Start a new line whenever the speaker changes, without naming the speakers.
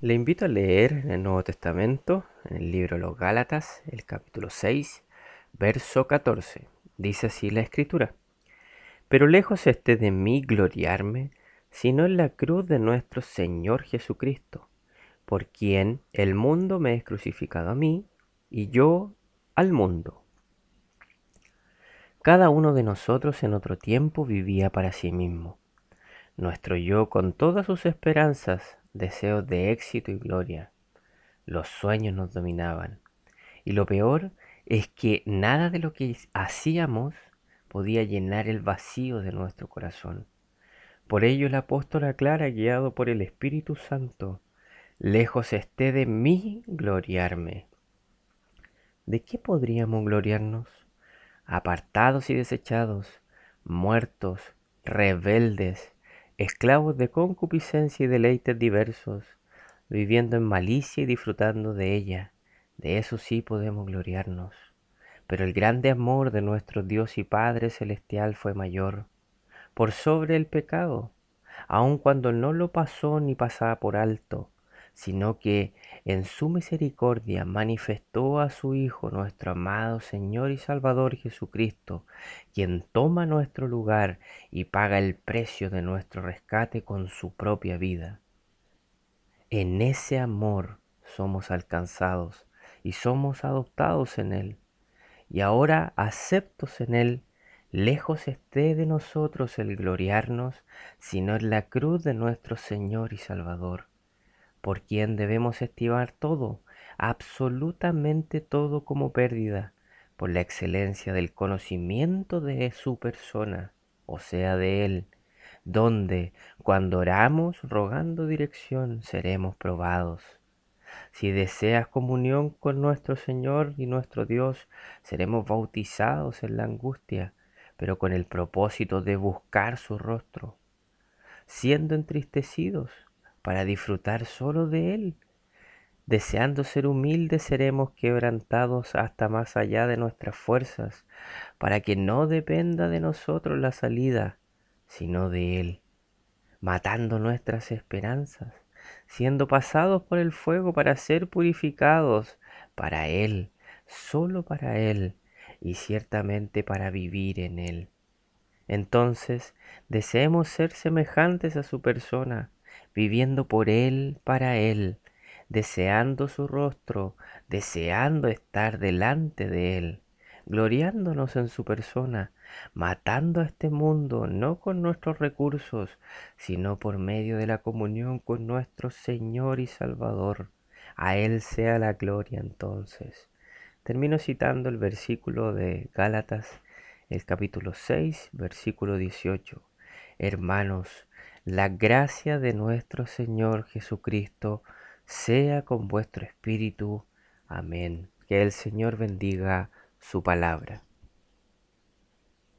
Le invito a leer en el Nuevo Testamento, en el libro de los Gálatas, el capítulo 6, verso 14. Dice así la escritura. Pero lejos esté de mí gloriarme, sino en la cruz de nuestro Señor Jesucristo, por quien el mundo me es crucificado a mí y yo al mundo. Cada uno de nosotros en otro tiempo vivía para sí mismo. Nuestro yo con todas sus esperanzas deseos de éxito y gloria. Los sueños nos dominaban. Y lo peor es que nada de lo que hacíamos podía llenar el vacío de nuestro corazón. Por ello el apóstol aclara, guiado por el Espíritu Santo, lejos esté de mí gloriarme. ¿De qué podríamos gloriarnos? Apartados y desechados, muertos, rebeldes, esclavos de concupiscencia y deleites diversos, viviendo en malicia y disfrutando de ella. De eso sí podemos gloriarnos. Pero el grande amor de nuestro Dios y Padre Celestial fue mayor, por sobre el pecado, aun cuando no lo pasó ni pasaba por alto, sino que en su misericordia manifestó a su Hijo, nuestro amado Señor y Salvador Jesucristo, quien toma nuestro lugar y paga el precio de nuestro rescate con su propia vida. En ese amor somos alcanzados y somos adoptados en Él, y ahora aceptos en Él, lejos esté de nosotros el gloriarnos, sino en la cruz de nuestro Señor y Salvador por quien debemos estimar todo, absolutamente todo como pérdida, por la excelencia del conocimiento de su persona, o sea, de Él, donde, cuando oramos rogando dirección, seremos probados. Si deseas comunión con nuestro Señor y nuestro Dios, seremos bautizados en la angustia, pero con el propósito de buscar su rostro. Siendo entristecidos, para disfrutar solo de Él. Deseando ser humildes seremos quebrantados hasta más allá de nuestras fuerzas, para que no dependa de nosotros la salida, sino de Él, matando nuestras esperanzas, siendo pasados por el fuego para ser purificados para Él, solo para Él, y ciertamente para vivir en Él. Entonces, deseemos ser semejantes a su persona, viviendo por Él, para Él, deseando su rostro, deseando estar delante de Él, gloriándonos en su persona, matando a este mundo no con nuestros recursos, sino por medio de la comunión con nuestro Señor y Salvador. A Él sea la gloria entonces. Termino citando el versículo de Gálatas, el capítulo 6, versículo 18. Hermanos, la gracia de nuestro Señor Jesucristo sea con vuestro espíritu. Amén. Que el Señor bendiga su palabra.